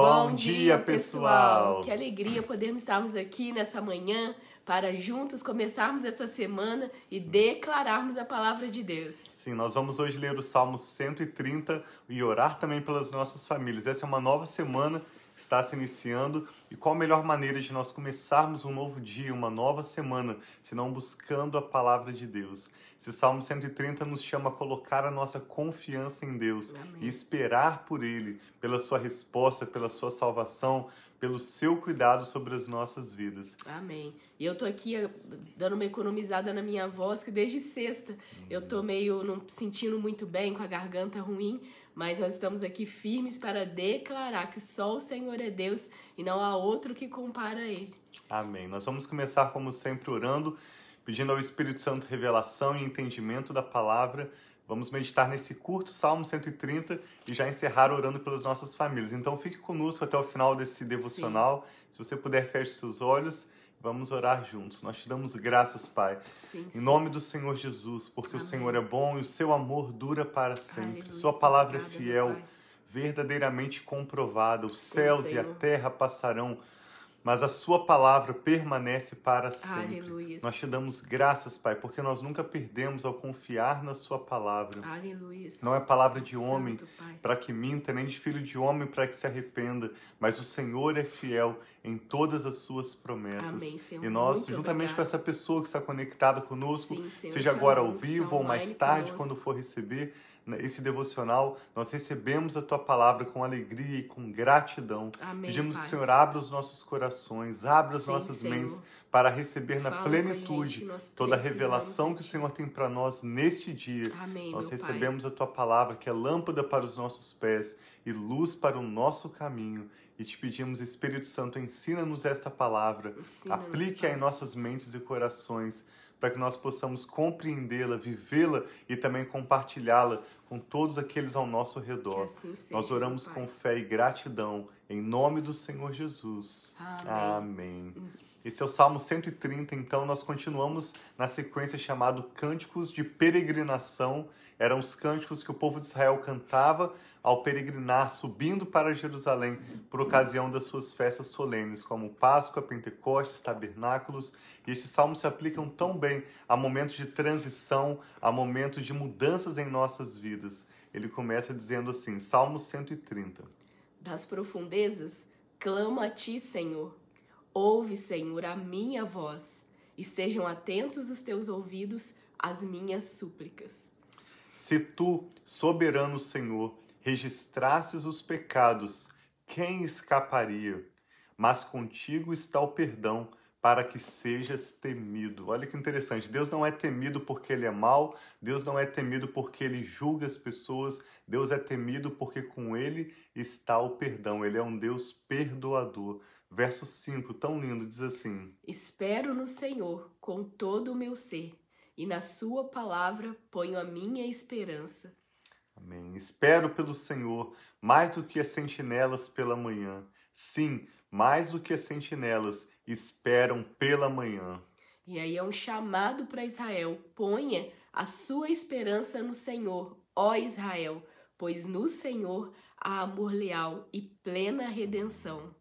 Bom, dia, pessoal! Que alegria podermos estarmos aqui nessa manhã para juntos começarmos essa semana e declararmos a palavra de Deus. Sim, nós vamos hoje ler o Salmo 130 e orar também pelas nossas famílias. Essa é uma nova semana está se iniciando e qual a melhor maneira de nós começarmos um novo dia, uma nova semana, se não buscando a palavra de Deus? Esse Salmo 130 nos chama a colocar a nossa confiança em Deus Amém. e esperar por Ele, pela sua resposta, pela sua salvação, pelo seu cuidado sobre as nossas vidas. Amém. E eu tô aqui eh, dando uma economizada na minha voz, que desde sexta eu tô meio não sentindo muito bem, com a garganta ruim, mas nós estamos aqui firmes para declarar que só o Senhor é Deus e não há outro que compara a Ele. Amém. Nós vamos começar, como sempre, orando, pedindo ao Espírito Santo revelação e entendimento da palavra. Vamos meditar nesse curto Salmo 130 e já encerrar orando pelas nossas famílias. Então fique conosco até o final desse devocional. Se você puder, feche seus olhos. Vamos orar juntos. Nós te damos graças, Pai. Sim, Em sim. nome do Senhor Jesus, porque o Amém. Senhor é bom e o seu amor dura para sempre. Aleluia, Sua palavra é fiel, verdadeiramente comprovada. Os céus e a Senhor. terra passarão, mas a sua palavra permanece para sempre. Aleluia. Nós te damos graças, Pai, porque nós nunca perdemos ao confiar na sua palavra. Aleluia. Não é palavra de Santo, homem para que minta, nem de filho de homem para que se arrependa, mas o Senhor é fiel em todas as suas promessas. Amém, Senhor. E nós, Muito juntamente com obrigada. essa pessoa que está conectada conosco, Sim, Senhor, seja agora ao vivo ou mais tarde, conosco. quando for receber esse devocional, nós recebemos a tua palavra com alegria e com gratidão. Amém, Pedimos Pai. que o Senhor abra os nossos corações, abra as Sim, nossas Senhor. mentes para receber na Fala gente, plenitude nós toda a revelação que o. Senhor tem para nós neste dia. Amém, Nós meu Pai. recebemos a tua palavra, que é lâmpada para os nossos pés e luz para o nosso caminho. E te pedimos, Espírito Santo, ensina-nos esta palavra, Ensina-nos, aplique-a em nossas mentes e corações, para que nós possamos compreendê-la, vivê-la e também compartilhá-la com todos aqueles ao nosso redor. assim seja, Nós oramos com fé e gratidão, em nome do Senhor Jesus. Amém. Amém. Esse é o Salmo 130, então nós continuamos na sequência chamado Cânticos de Peregrinação. Eram os cânticos que o povo de Israel cantava ao peregrinar, subindo para Jerusalém por ocasião das suas festas solenes, como Páscoa, Pentecostes, Tabernáculos. E estes salmos se aplicam tão bem a momentos de transição, a momentos de mudanças em nossas vidas. Ele começa dizendo assim, Salmo 130. Das profundezas, clamo a ti, Senhor. Ouve, Senhor, a minha voz. Estejam atentos os teus ouvidos às minhas súplicas. Se tu, soberano Senhor, registrasses os pecados, quem escaparia? Mas contigo está o perdão, para que sejas temido. Olha que interessante. Deus não é temido porque ele é mau, Deus não é temido porque ele julga as pessoas, Deus é temido porque com ele está o perdão. Ele é um Deus perdoador. Verso 5, tão lindo, diz assim: Espero no Senhor com todo o meu ser, e na sua palavra ponho a minha esperança. Amém. Espero pelo Senhor mais do que as sentinelas pela manhã. Sim, mais do que as sentinelas esperam pela manhã. E aí é um chamado para Israel: ponha a sua esperança no Senhor, ó Israel, pois no Senhor há amor leal e plena redenção.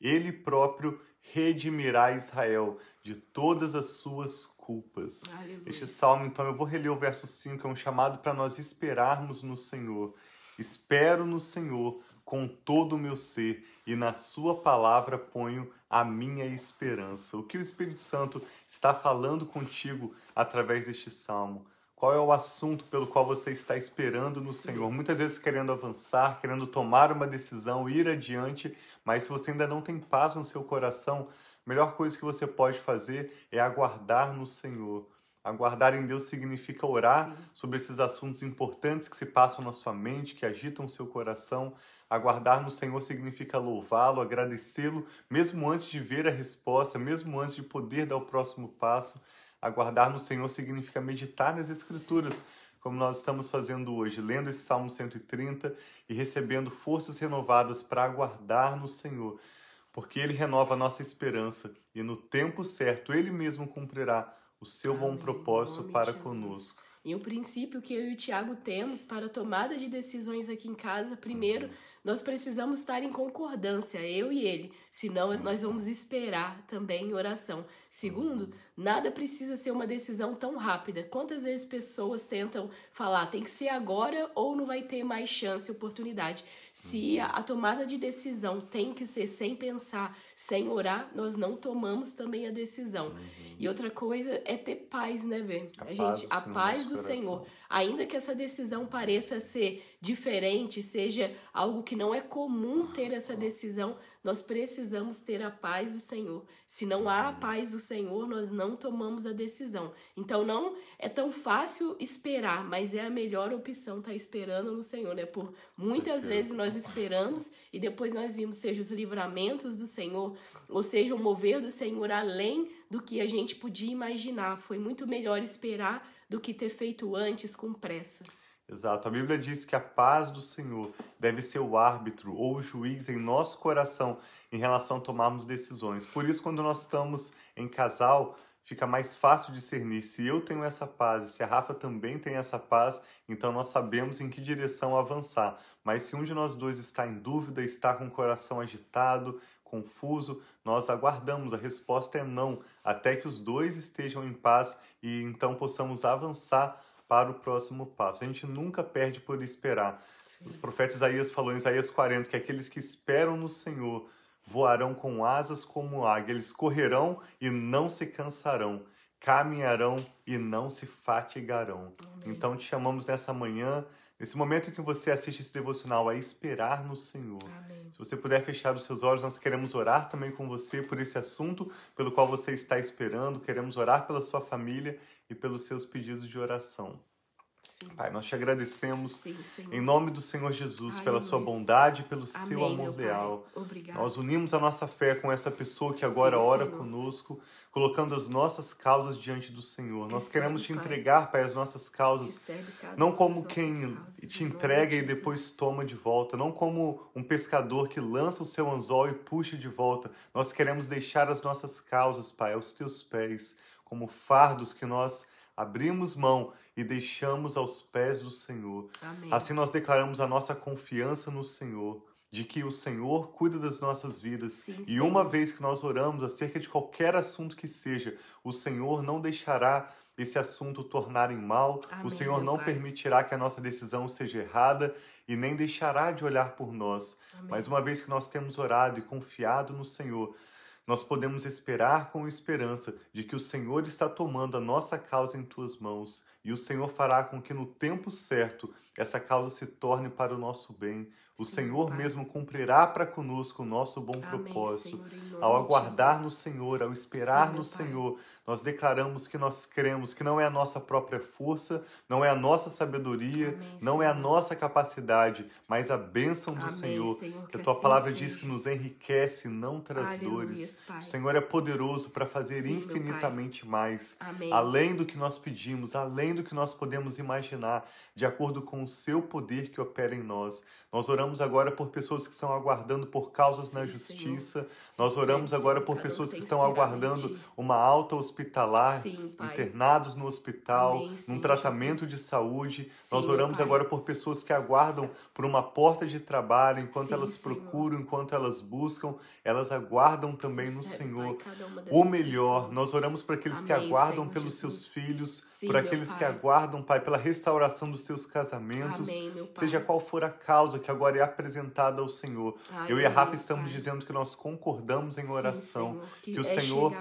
Ele próprio redimirá Israel de todas as suas culpas. Aleluia. Este salmo, então, eu vou reler o verso 5, é um chamado para nós esperarmos no Senhor. Espero no Senhor com todo o meu ser, e na Sua palavra ponho a minha esperança. O que o Espírito Santo está falando contigo através deste salmo? Qual é o assunto pelo qual você está esperando no Sim. Senhor? Muitas vezes querendo avançar, querendo tomar uma decisão, ir adiante, mas se você ainda não tem paz no seu coração, a melhor coisa que você pode fazer é aguardar no Senhor. Aguardar em Deus significa orar Sim. sobre esses assuntos importantes que se passam na sua mente, que agitam o seu coração. Aguardar no Senhor significa louvá-lo, agradecê-lo, mesmo antes de ver a resposta, mesmo antes de poder dar o próximo passo. Aguardar no Senhor significa meditar nas Escrituras, como nós estamos fazendo hoje, lendo esse Salmo 130 e recebendo forças renovadas para aguardar no Senhor, porque Ele renova a nossa esperança e no tempo certo Ele mesmo cumprirá o seu bom Amém. Em propósito para Jesus. conosco. E o princípio que eu e o Tiago temos para a tomada de decisões aqui em casa, primeiro, uhum. nós precisamos estar em concordância, eu e ele, senão nós vamos esperar também em oração. Segundo, uhum. nada precisa ser uma decisão tão rápida. Quantas vezes pessoas tentam falar, tem que ser agora ou não vai ter mais chance, oportunidade? Se a, a tomada de decisão tem que ser sem pensar, sem orar, nós não tomamos também a decisão. Uhum. E outra coisa é ter paz, né, Bê? A, a gente, a paz do Senhor. Ainda que essa decisão pareça ser diferente, seja algo que não é comum ter essa decisão, nós precisamos ter a paz do Senhor. Se não há a paz do Senhor, nós não tomamos a decisão. Então não é tão fácil esperar, mas é a melhor opção estar tá esperando no Senhor, né? Por muitas vezes nós esperamos e depois nós vimos seja os livramentos do Senhor, ou seja o mover do Senhor além do que a gente podia imaginar. Foi muito melhor esperar do que ter feito antes com pressa. Exato. A Bíblia diz que a paz do Senhor deve ser o árbitro ou o juiz em nosso coração em relação a tomarmos decisões. Por isso, quando nós estamos em casal, fica mais fácil discernir se eu tenho essa paz e se a Rafa também tem essa paz, então nós sabemos em que direção avançar. Mas se um de nós dois está em dúvida, está com o coração agitado, confuso, nós aguardamos. A resposta é não, até que os dois estejam em paz e então possamos avançar para o próximo passo. A gente nunca perde por esperar. Sim. O profeta Isaías falou em Isaías 40 que aqueles que esperam no Senhor voarão com asas como águia, eles correrão e não se cansarão, caminharão e não se fatigarão. Amém. Então te chamamos nessa manhã, nesse momento em que você assiste esse devocional, a esperar no Senhor. Amém. Se você puder fechar os seus olhos, nós queremos orar também com você por esse assunto pelo qual você está esperando, queremos orar pela sua família e pelos seus pedidos de oração. Sim. Pai, nós te agradecemos Sim, em nome do Senhor Jesus Ai, pela sua bondade e pelo Amém, seu amor leal. Nós unimos a nossa fé com essa pessoa que agora Sim, ora Senhor. conosco, colocando as nossas causas diante do Senhor. Recebe, nós queremos te entregar, Pai, as nossas causas, não como quem te entrega e depois toma de volta, não como um pescador que lança o seu anzol e puxa de volta. Nós queremos deixar as nossas causas, Pai, aos teus pés como fardos que nós abrimos mão e deixamos aos pés do Senhor. Amém. Assim nós declaramos a nossa confiança no Senhor, de que o Senhor cuida das nossas vidas. Sim, e sim. uma vez que nós oramos acerca de qualquer assunto que seja, o Senhor não deixará esse assunto tornar em mal, Amém, o Senhor não pai. permitirá que a nossa decisão seja errada e nem deixará de olhar por nós. Amém. Mas uma vez que nós temos orado e confiado no Senhor, nós podemos esperar com esperança de que o Senhor está tomando a nossa causa em tuas mãos e o Senhor fará com que no tempo certo essa causa se torne para o nosso bem. O Sim, Senhor pai. mesmo cumprirá para conosco o nosso bom Amém, propósito. Senhor, ao aguardar no Senhor, ao esperar Sim, no Senhor, nós declaramos que nós cremos que não é a nossa própria força, não é a nossa sabedoria, Amém, não Senhor. é a nossa capacidade, mas a bênção do Amém, Senhor. Senhor que a tua assim palavra seja. diz que nos enriquece, não traz Aleluia, dores. Pai. O Senhor é poderoso para fazer Sim, infinitamente mais, além do que nós pedimos, além do que nós podemos imaginar, de acordo com o seu poder que opera em nós. Nós oramos agora por pessoas que estão aguardando por causas Sim, na justiça. Senhor. Nós oramos agora por pessoas que estão aguardando uma alta hospitalar, Sim, internados no hospital, Amém, num tratamento Jesus. de saúde. Sim, Nós oramos agora por pessoas que aguardam por uma porta de trabalho, enquanto elas procuram, enquanto elas buscam, elas aguardam também no Senhor pai, o melhor. Pessoas. Nós oramos por aqueles Amém, que aguardam pelos Jesus. seus filhos, por aqueles que aguardam, Pai, pela restauração dos seus casamentos, seja qual for a causa que agora é apresentada ao Senhor. Ai, Eu e a Rafa estamos pai. dizendo que nós concordamos em oração, Sim, Senhor, que, que, o é Senhor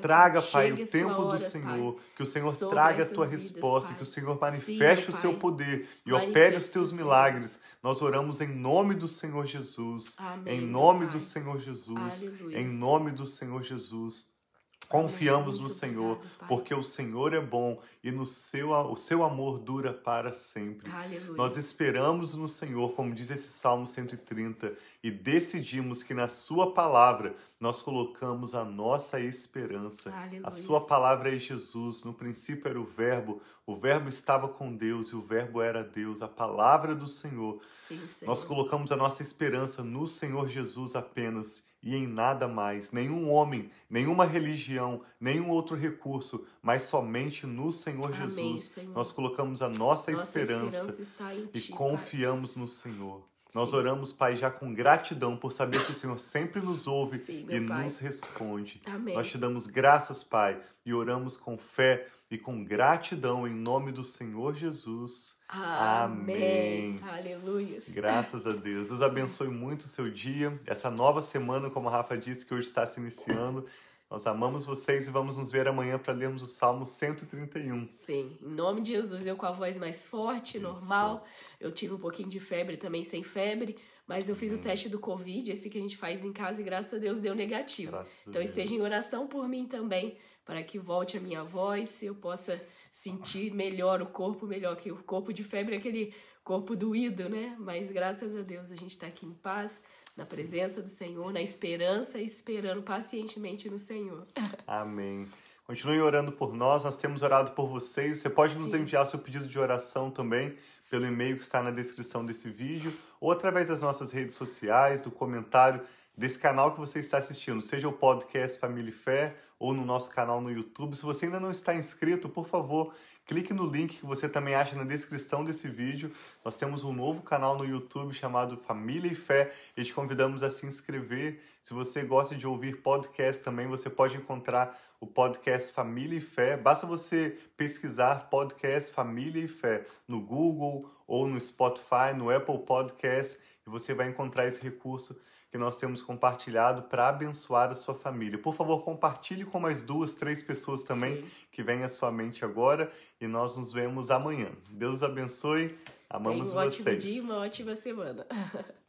traga, Pai, o tempo hora, do Senhor, pai, que o Senhor traga a tua vidas, resposta, pai. que o Senhor manifeste Sim, o seu poder e opere os teus milagres. Nós oramos em nome do Senhor Jesus, Amém, em nome do Senhor Jesus, Aleluia. em nome do Senhor Jesus. Confiamos no Senhor, porque o Senhor é bom e no seu, o seu amor dura para sempre. Aleluia. Nós esperamos no Senhor, como diz esse Salmo 130, e decidimos que na Sua palavra nós colocamos a nossa esperança. Aleluia. A Sua palavra é Jesus. No princípio era o Verbo, o Verbo estava com Deus e o Verbo era Deus, a palavra do Senhor. Sim, Senhor. Nós colocamos a nossa esperança no Senhor Jesus apenas e em nada mais, nenhum homem, nenhuma religião, nenhum outro recurso, mas somente no Senhor Amém, Jesus. Senhor. Nós colocamos a nossa, Nossa esperança, esperança e ti, Pai. confiamos no Senhor. Nós Sim. oramos, Pai, já com gratidão por saber que o Senhor sempre nos ouve Sim, e Pai. nos responde. Amém. Nós te damos graças, Pai, e oramos com fé e com gratidão em nome do Senhor Jesus. Amém. Amém. Aleluia. Graças a Deus. Deus abençoe muito o seu dia, essa nova semana, como a Rafa disse, que hoje está se iniciando. Nós amamos vocês e vamos nos ver amanhã para lermos o Salmo 131. Sim, em nome de Jesus, eu com a voz mais forte, normal. Eu tive um pouquinho de febre também, sem febre, mas eu fiz o teste do Covid, esse que a gente faz em casa, e graças a Deus deu negativo. Graças Então esteja em oração por mim também, para que volte a minha voz, eu possa sentir melhor o corpo, melhor que o corpo de febre é aquele corpo doído, né? Mas graças a Deus a gente está aqui em paz, na presença do Senhor, na esperança e esperando pacientemente no Senhor. Amém. Continue orando por nós, nós temos orado por vocês. Você pode nos Sim. enviar seu pedido de oração também pelo e-mail que está na descrição desse vídeo ou através das nossas redes sociais, do comentário desse canal que você está assistindo, seja o podcast Família e Fé ou no nosso canal no YouTube. Se você ainda não está inscrito, por favor, clique no link que você também acha na descrição desse vídeo. Nós temos um novo canal no YouTube chamado Família e Fé e te convidamos a se inscrever. Se você gosta de ouvir podcast também, você pode encontrar o podcast Família e Fé. Basta você pesquisar podcast Família e Fé no Google ou no Spotify, no Apple Podcast, e você vai encontrar esse recurso que nós temos compartilhado para abençoar a sua família. Por favor, compartilhe com mais duas, três pessoas também Sim. que vem à sua mente agora e nós nos vemos amanhã. Deus abençoe. Amamos Tenha um ótimo vocês. dia e uma ótima semana.